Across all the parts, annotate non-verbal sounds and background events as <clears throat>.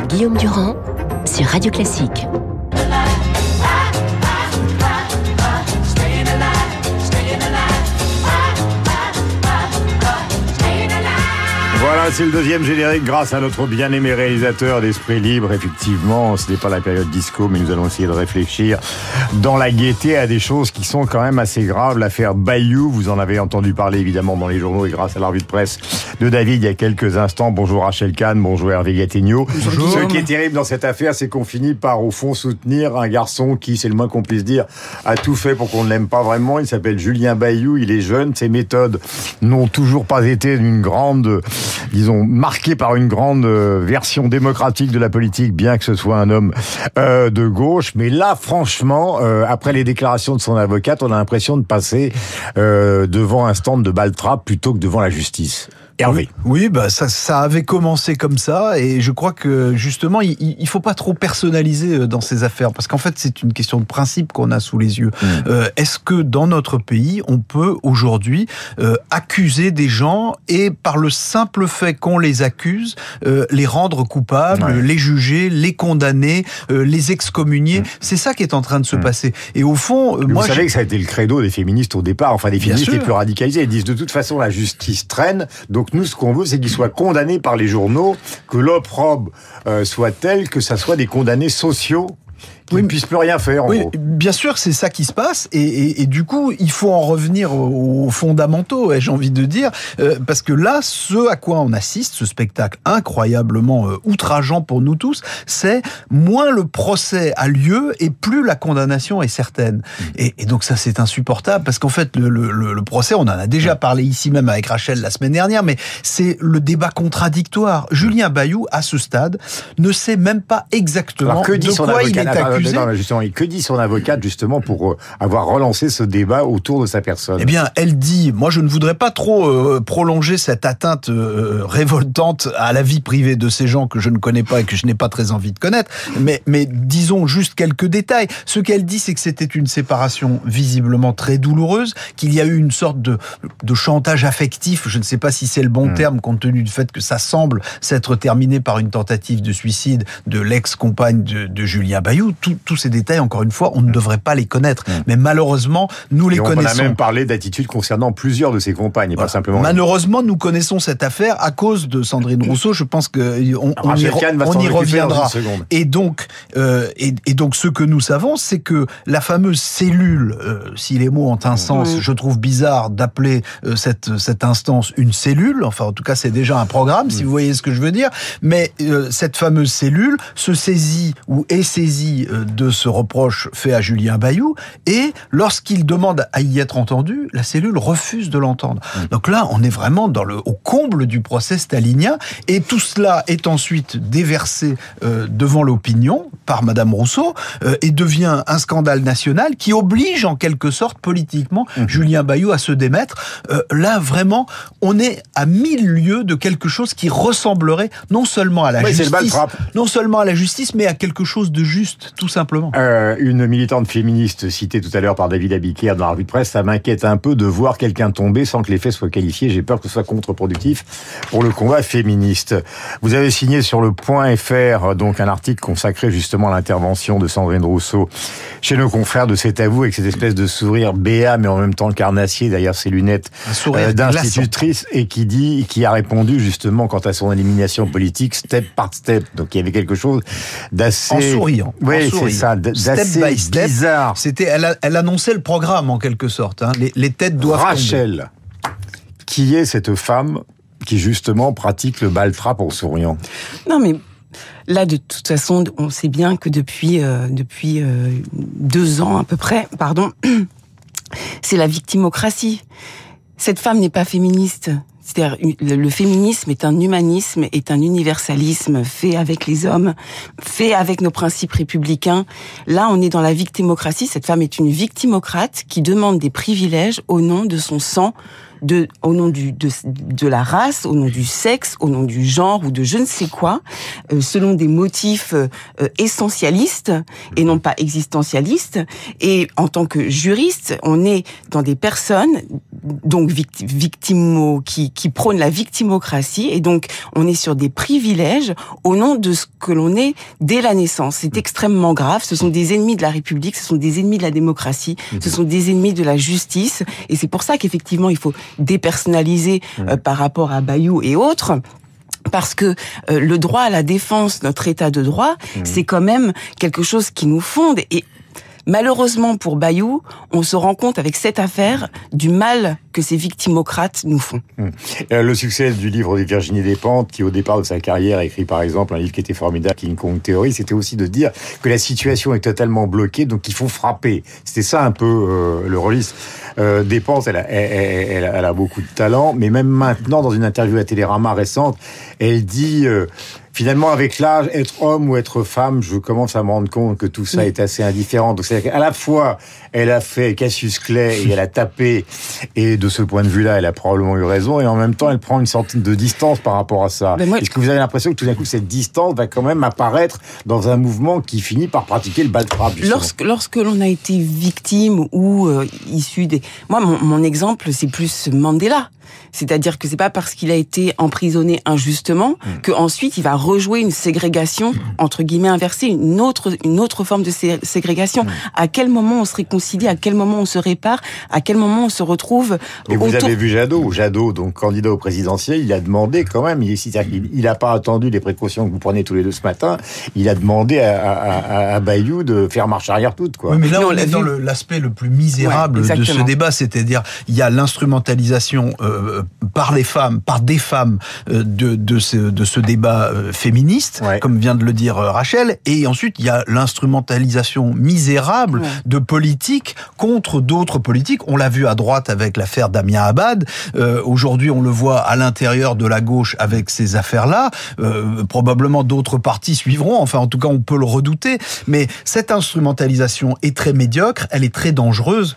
Guillaume Durand sur Radio Classique. Voilà, c'est le deuxième générique grâce à notre bien-aimé réalisateur d'Esprit Libre. Effectivement, ce n'est pas la période disco, mais nous allons essayer de réfléchir dans la gaieté à des choses qui sont quand même assez graves. L'affaire Bayou, vous en avez entendu parler évidemment dans les journaux et grâce à la revue de presse de David il y a quelques instants. Bonjour Rachel Kahn, bonjour Hervé Gattegno. Ce qui est terrible dans cette affaire, c'est qu'on finit par au fond soutenir un garçon qui, c'est le moins qu'on puisse dire, a tout fait pour qu'on ne l'aime pas vraiment. Il s'appelle Julien Bayou, il est jeune, ses méthodes n'ont toujours pas été d'une grande disons, marqué par une grande euh, version démocratique de la politique, bien que ce soit un homme euh, de gauche. Mais là, franchement, euh, après les déclarations de son avocate, on a l'impression de passer devant un stand de Baltrap plutôt que devant la justice. Hervé. Oui, bah ça, ça avait commencé comme ça, et je crois que justement, il, il faut pas trop personnaliser euh, dans ces affaires, parce qu'en fait, c'est une question de principe qu'on a sous les yeux. Mm. Euh, Est-ce que dans notre pays, on peut aujourd'hui euh, accuser des gens et par le simple fait qu'on les accuse, euh, les rendre coupables, les juger, les condamner, euh, les excommunier? Mm. C'est ça qui est en train de se mm. passer. Et au fond, moi, vous savez que ça a été le credo des féministes au départ, enfin des féministes les plus radicalisés. Ils disent de toute façon la justice traîne, donc donc nous, ce qu'on veut, c'est qu'il soit condamné par les journaux, que l'opprobre euh, soit tel que ça soit des condamnés sociaux oui, ne puisse plus rien faire. En oui, bien sûr, c'est ça qui se passe, et, et, et, du coup, il faut en revenir aux, fondamentaux, j'ai envie de dire, euh, parce que là, ce à quoi on assiste, ce spectacle incroyablement euh, outrageant pour nous tous, c'est moins le procès a lieu et plus la condamnation est certaine. Mmh. Et, et, donc ça, c'est insupportable, parce qu'en fait, le, le, le, procès, on en a déjà parlé ici même avec Rachel la semaine dernière, mais c'est le débat contradictoire. Julien Bayou, à ce stade, ne sait même pas exactement que dit de quoi il est accusé justement, et que dit son avocate justement pour euh, avoir relancé ce débat autour de sa personne. Eh bien, elle dit, moi je ne voudrais pas trop euh, prolonger cette atteinte euh, révoltante à la vie privée de ces gens que je ne connais pas et que je n'ai pas très envie de connaître, mais, mais disons juste quelques détails. Ce qu'elle dit, c'est que c'était une séparation visiblement très douloureuse, qu'il y a eu une sorte de, de chantage affectif, je ne sais pas si c'est le bon hmm. terme, compte tenu du fait que ça semble s'être terminé par une tentative de suicide de l'ex-compagne de, de Julien Bayou tous ces détails, encore une fois, on ne mm. devrait pas les connaître. Mm. Mais malheureusement, nous les connaissons. On a même parlé d'attitudes concernant plusieurs de ces compagnes, et pas simplement. Malheureusement, nous connaissons cette affaire à cause de Sandrine Rousseau. Je pense que on, on y, on y reviendra. Et donc, euh, et, et, donc, ce que nous savons, c'est que la fameuse cellule, euh, si les mots ont un sens, je trouve bizarre d'appeler euh, cette cette instance une cellule. Enfin, en tout cas, c'est déjà un programme, si mm. vous voyez ce que je veux dire. Mais euh, cette fameuse cellule se saisit ou est saisie euh, de ce reproche fait à Julien Bayou, et lorsqu'il demande à y être entendu, la cellule refuse de l'entendre. Mm. Donc là, on est vraiment dans le, au comble du procès stalinien, et tout cela est ensuite déversé euh, devant l'opinion par Madame Rousseau, euh, et devient un scandale national qui oblige en quelque sorte politiquement mm. Julien Bayou à se démettre. Euh, là, vraiment, on est à mille lieues de quelque chose qui ressemblerait non seulement à la justice, non seulement à la justice, mais à quelque chose de juste, tout simplement. Euh, une militante féministe citée tout à l'heure par David Abiquière dans la revue de presse, ça m'inquiète un peu de voir quelqu'un tomber sans que les faits soient qualifiés. J'ai peur que ce soit contre-productif pour le combat féministe. Vous avez signé sur le point FR donc un article consacré justement à l'intervention de Sandrine Rousseau chez nos confrères de cet avou avec cette espèce de sourire béat mais en même temps carnassier derrière ses lunettes euh, d'institutrice et qui dit, qui a répondu justement quant à son élimination politique step par step. Donc il y avait quelque chose d'assez en souriant. Oui, c'est ça, d'assez bizarre. C'était, elle, elle, annonçait le programme en quelque sorte. Hein. Les, les, têtes doivent Rachel, qui est cette femme qui justement pratique le baltrap en souriant? Non mais Là, de toute façon, on sait bien que depuis euh, depuis euh, deux ans à peu près, pardon, <clears throat> c'est la victimocratie. Cette femme n'est pas féministe. Le féminisme est un humanisme, est un universalisme fait avec les hommes, fait avec nos principes républicains. Là, on est dans la victimocratie. Cette femme est une victimocrate qui demande des privilèges au nom de son sang de, au nom du, de, de la race, au nom du sexe, au nom du genre ou de je ne sais quoi, euh, selon des motifs euh, essentialistes et non pas existentialistes. Et en tant que juriste, on est dans des personnes donc victimo qui, qui prônent la victimocratie et donc on est sur des privilèges au nom de ce que l'on est dès la naissance. C'est extrêmement grave. Ce sont des ennemis de la République, ce sont des ennemis de la démocratie, ce sont des ennemis de la justice. Et c'est pour ça qu'effectivement, il faut dépersonnaliser euh, par rapport à Bayou et autres parce que euh, le droit à la défense, notre état de droit, c'est quand même quelque chose qui nous fonde. Et Malheureusement pour Bayou, on se rend compte avec cette affaire du mal que ces victimocrates nous font. Hum. Euh, le succès du livre de Virginie Despentes, qui au départ de sa carrière écrit par exemple un livre qui était formidable, King Kong Theory, c'était aussi de dire que la situation est totalement bloquée, donc il faut frapper. C'était ça un peu euh, le registre. Euh, Despentes, a, elle, a beaucoup de talent, mais même maintenant, dans une interview à Télérama récente, elle dit... Euh, finalement, avec l'âge, être homme ou être femme, je commence à me rendre compte que tout ça est assez indifférent. Donc, c'est à la fois, elle a fait Cassius Clay et elle a tapé, et de ce point de vue-là, elle a probablement eu raison, et en même temps, elle prend une sorte de distance par rapport à ça. Est-ce que vous avez l'impression que tout d'un coup, cette distance va quand même apparaître dans un mouvement qui finit par pratiquer le bal de Lorsque, lorsque l'on a été victime ou euh, issu des... Moi, mon, mon exemple, c'est plus Mandela. C'est-à-dire que c'est pas parce qu'il a été emprisonné injustement mmh. que ensuite il va rejouer une ségrégation mmh. entre guillemets inversée, une autre une autre forme de ségrégation. Mmh. À quel moment on se réconcilie, à quel moment on se répare, à quel moment on se retrouve Et vous avez vu Jadot, Jadot donc candidat au présidentiel, il a demandé quand même, il n'a pas attendu les précautions que vous prenez tous les deux ce matin, il a demandé à, Bayou de faire marche arrière toute quoi. Oui, mais là on, est dans l'aspect le, plus misérable de ce débat, c'est-à-dire il y a l'instrumentalisation euh, par les femmes, par des femmes euh, de, de, ce, de ce débat euh, féministe, comme vient de le dire euh, Rachel, et ensuite il y a l'instrumentalisation misérable de politiques contre d'autres politiques. On l'a vu à droite avec l'affaire Damien Abad, aujourd'hui on le voit à l'intérieur de la gauche avec ces affaires-là, probablement d'autres partis suivront, enfin en tout cas on peut le redouter, mais cette instrumentalisation est très médiocre, elle est très dangereuse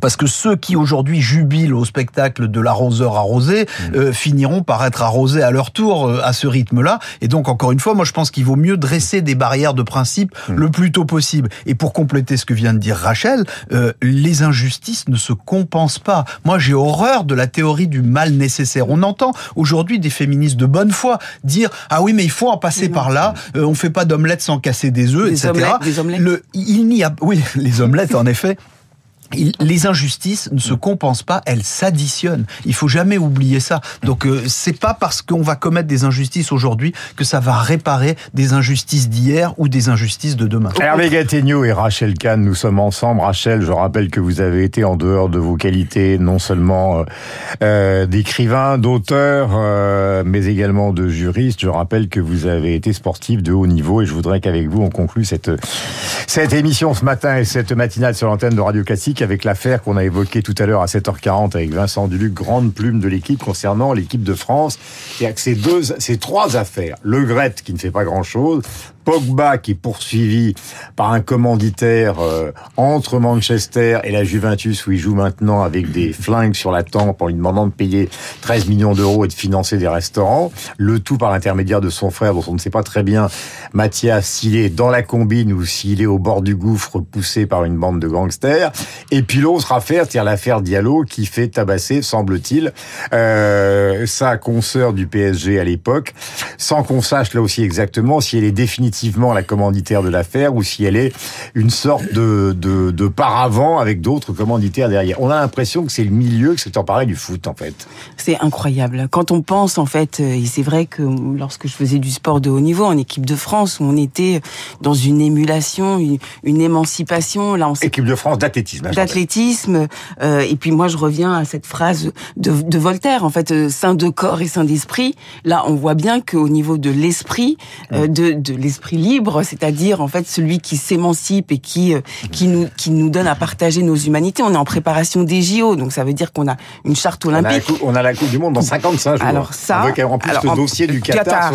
parce que ceux qui aujourd'hui jubilent au spectacle de l'arroseur arrosé mmh. euh, finiront par être arrosés à leur tour euh, à ce rythme-là. Et donc, encore une fois, moi je pense qu'il vaut mieux dresser des barrières de principe mmh. le plus tôt possible. Et pour compléter ce que vient de dire Rachel, euh, les injustices ne se compensent pas. Moi j'ai horreur de la théorie du mal nécessaire. On entend aujourd'hui des féministes de bonne foi dire ah oui mais il faut en passer par là. on fait pas d'omelette sans casser des œufs, etc. Le, il n'y a oui <laughs> les omelettes en effet les injustices ne se compensent pas, elles s'additionnent. Il faut jamais oublier ça. Donc euh, c'est pas parce qu'on va commettre des injustices aujourd'hui que ça va réparer des injustices d'hier ou des injustices de demain. Hervé Gattegno et Rachel Kahn, nous sommes ensemble. Rachel, je rappelle que vous avez été en dehors de vos qualités, non seulement euh, euh d'écrivain, d'auteur, euh, mais également de juriste. Je rappelle que vous avez été sportif de haut niveau et je voudrais qu'avec vous on conclue cette cette émission ce matin et cette matinale sur l'antenne de Radio Classique avec l'affaire qu'on a évoquée tout à l'heure à 7h40 avec Vincent Duluc, grande plume de l'équipe concernant l'équipe de France. Il y a que ces deux, ces trois affaires. Le Gret qui ne fait pas grand chose, Pogba qui est poursuivi par un commanditaire euh, entre Manchester et la Juventus où il joue maintenant avec des flingues sur la tempe en lui demandant de payer 13 millions d'euros et de financer des restaurants. Le tout par l'intermédiaire de son frère dont on ne sait pas très bien Mathias s'il est dans la combine ou s'il est au bord du gouffre poussé par une bande de gangsters. Et puis l'autre affaire, c'est l'affaire Diallo qui fait tabasser, semble-t-il, euh, sa consoeur du PSG à l'époque, sans qu'on sache là aussi exactement si elle est définitivement la commanditaire de l'affaire ou si elle est une sorte de, de, de paravent avec d'autres commanditaires derrière. On a l'impression que c'est le milieu, que c'est en pareil du foot en fait. C'est incroyable. Quand on pense en fait, euh, et c'est vrai que lorsque je faisais du sport de haut niveau en équipe de France, où on était dans une émulation, une, émancipation. Là, on équipe de France d'athlétisme. Hein, d'athlétisme. Euh, et puis moi, je reviens à cette phrase de, de Voltaire, en fait, euh, saint de corps et saint d'esprit. Là, on voit bien qu'au niveau de l'esprit, de, de l'esprit l'esprit libre, c'est-à-dire en fait celui qui s'émancipe et qui euh, qui nous qui nous donne à partager nos humanités. On est en préparation des JO, donc ça veut dire qu'on a une charte olympique. On a, la coupe, du Monde dans 55 jours. Alors ça, on en plus le dossier du Qatar.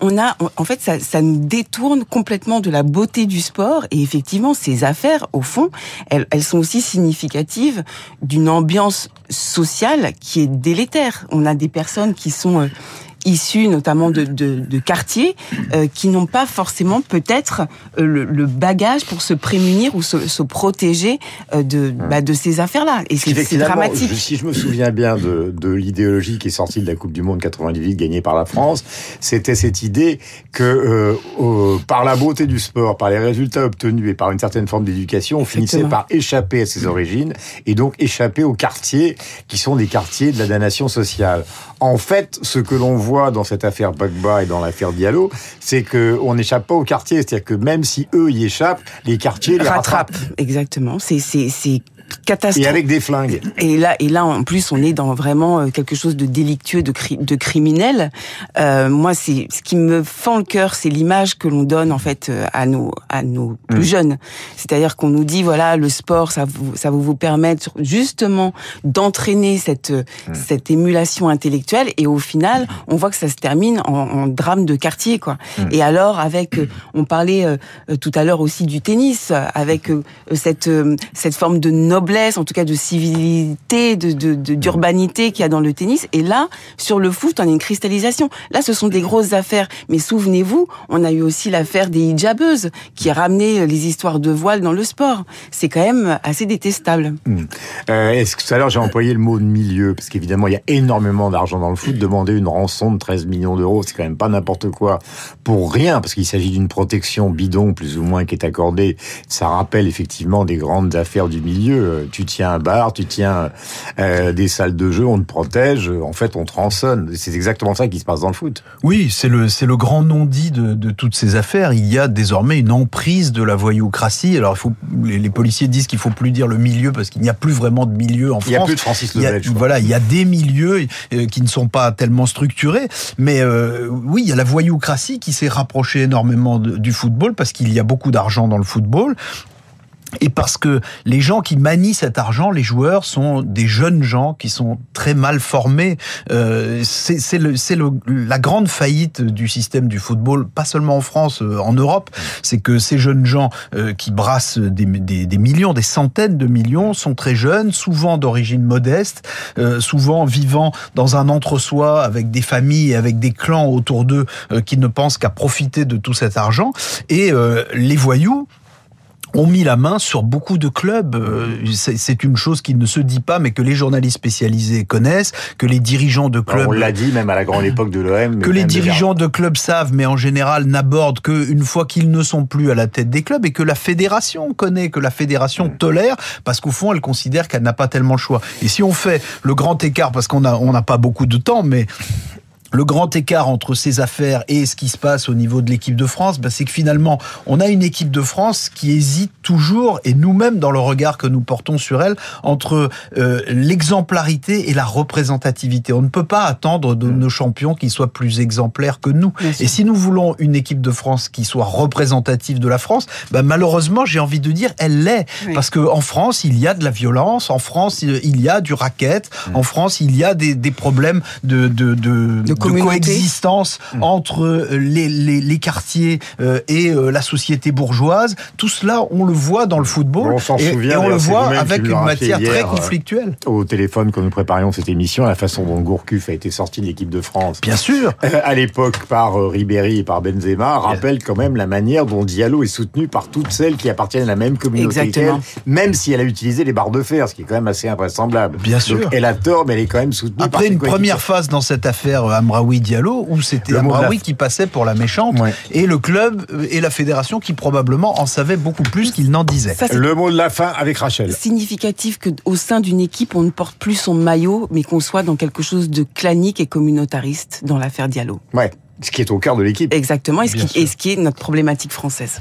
On a, en fait, ça, ça nous détourne complètement de la beauté du sport et effectivement, ces affaires, au fond, elles, elles sont aussi significatives d'une ambiance sociale qui est délétère. On a des personnes qui sont euh, issus notamment de, de, de quartiers euh, qui n'ont pas forcément peut-être euh, le, le, bagage pour se prémunir ou se, se protéger euh, de, bah, de ces affaires-là. Et c'est dramatique. si je me souviens bien de, de l'idéologie qui est sortie de la Coupe du Monde 98 gagnée par la France, c'était cette idée que par la beauté du sport, par les résultats obtenus et par une certaine forme d'éducation, on finissait par échapper à ses origines et donc échapper aux quartiers qui sont des quartiers de la damnation sociale. En fait, ce que l'on voit dans cette affaire Bagba et dans l'affaire Diallo, c'est qu'on n'échappe pas au quartier. C'est-à-dire que même si eux y échappent, les quartiers les rattrapent. Exactement. C'est catastrophe. Et avec des flingues. Et là, et là, en plus, on est dans vraiment euh, quelque chose de délictueux, de, de criminel. Euh, moi, c'est ce qui me fend le cœur, c'est l'image que l'on donne en fait euh, à nos à nos plus mmh. jeunes. C'est-à-dire qu'on nous dit voilà, le sport, ça vous ça va vous permettre justement d'entraîner cette mmh. cette émulation intellectuelle. Et au final, on voit que ça se termine en, en drame de quartier, quoi. Mmh. Et alors, avec, on parlait tout à l'heure aussi du tennis, avec cette cette forme de noblesse en tout cas de civilité, d'urbanité qu'il y a dans le tennis. Et là, sur le foot, on a une cristallisation. Là, ce sont des grosses affaires. Mais souvenez-vous, on a eu aussi l'affaire des hijabeuses qui a ramené les histoires de voile dans le sport. C'est quand même assez détestable. Hmm. Euh, est-ce que tout à l'heure j'ai employé le mot de milieu parce qu'évidemment il y a énormément d'argent dans le foot. Demander une rançon de 13 millions d'euros, c'est quand même pas n'importe quoi pour rien parce qu'il s'agit d'une protection bidon plus ou moins qui est accordée. Ça rappelle effectivement des grandes affaires du milieu euh, tu tiens un bar, tu tiens euh, des salles de jeu, on te protège, en fait on te rançonne. C'est exactement ça qui se passe dans le foot. Oui, c'est le, c'est le grand non-dit de, de, toutes ces affaires. Il y a désormais une emprise de la voyoucratie. Alors il faut, les, policiers disent qu'il faut plus dire le milieu parce qu'il n'y a plus vraiment de milieu en France. Il n'y a plus de Francis Lebel. Voilà, il y a des milieux euh, qui ne sont pas tellement structurés. Mais euh, oui, il y a la voyoucratie qui s'est rapprochée énormément du football parce qu'il y a beaucoup d'argent dans le football et parce que les gens qui manient cet argent, les joueurs, sont des jeunes gens qui sont très mal formés. Euh, c'est la grande faillite du système du football, pas seulement en France, euh, en Europe. C'est que ces jeunes gens euh, qui brassent des, des, des, millions, des centaines de millions, sont très jeunes, souvent d'origine modeste, euh, souvent vivant dans un entre-soi avec des familles avec des clans autour d'eux euh, qui ne pensent qu'à profiter de tout cet argent. Et les voyous, ont mis la main sur beaucoup de clubs. Euh, c'est une chose qui ne se dit pas, mais que les journalistes spécialisés connaissent, que les dirigeants de clubs... On l'a dit même à la grande <laughs> époque de l'OM. Que les dirigeants de clubs savent, mais en général n'abordent qu'une fois qu'ils ne sont plus à la tête des clubs et que la fédération connaît, que la fédération mm. tolère, parce qu'au fond, elle considère qu'elle n'a pas tellement le choix. Et si on fait le grand écart, parce qu'on a, on n'a pas beaucoup de temps, mais le grand écart entre ces affaires et ce qui se passe au niveau de l'équipe de France, ben, c'est que finalement, on a une équipe de France qui hésite toujours, et nous-mêmes dans le regard que nous portons sur elle, entre euh, l'exemplarité et la représentativité. On ne peut pas attendre de nos champions qu'ils soient plus exemplaires que nous. Et si nous voulons une équipe de France qui soit représentative de la France, ben, malheureusement, j'ai envie de dire, elle l'est. Parce que en France, il y a de la violence, en France, il y a du racket, en France, il y a des, des problèmes de, de, de, de de coexistence mmh. entre euh, les, les, les quartiers euh, et euh, la société bourgeoise. Tout cela, on le voit dans le football. On s'en souvient. Et on le voit avec une matière très conflictuelle. Au téléphone, quand nous préparions cette émission, la façon dont Gourcuff a été sorti de l'équipe de France. Bien sûr. À l'époque, par Ribéry et par Benzema, rappelle quand même la manière dont Diallo est soutenu par toutes celles qui appartiennent à la même communauté. Exactement. même si elle a utilisé les barres de fer, ce qui est quand même assez invraisemblable. Bien sûr. elle a tort, mais elle est quand même soutenue Après une première phase dans cette affaire, Amraoui Diallo, où c'était Amraoui qui passait pour la méchante, et le club et la fédération qui probablement en savaient beaucoup plus qu'il n'en disait. le mot de la fin avec Rachel. Significatif qu'au sein d'une équipe, on ne porte plus son maillot, mais qu'on soit dans quelque chose de clanique et communautariste dans l'affaire Diallo. Ouais. Ce qui est au cœur de l'équipe. Exactement, et ce, qui, et ce, qui, est notre problématique française.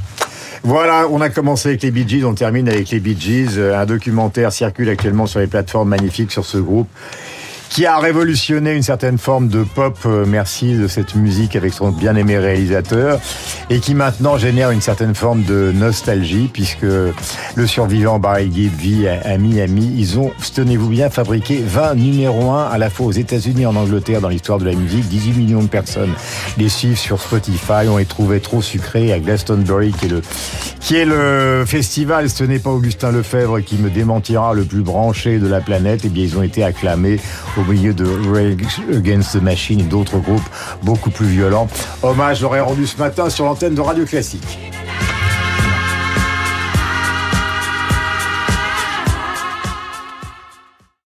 Voilà, on a commencé avec les Bee Gees, on termine avec les Bee Gees. Un documentaire circule actuellement sur les plateformes magnifiques sur ce groupe qui a révolutionné une certaine forme de pop, euh, merci de cette musique avec son bien-aimé réalisateur, et qui maintenant génère une certaine forme de nostalgie, puisque le survivant Barry Gibb vit à Miami. Ils ont, tenez-vous bien, fabriqué 20 numéros 1 à la fois aux États-Unis et en Angleterre dans l'histoire de la musique. 18 millions de personnes les suivent sur Spotify. On les trouvait trop sucrés à Glastonbury, qui est le, qui est le festival. Ce n'est pas Augustin Lefebvre qui me démentira le plus branché de la planète. Eh bien, ils ont été acclamés milieu de Rage Against the Machine et d'autres groupes beaucoup plus violents. Hommage l'aurais rendu ce matin sur l'antenne de Radio Classique.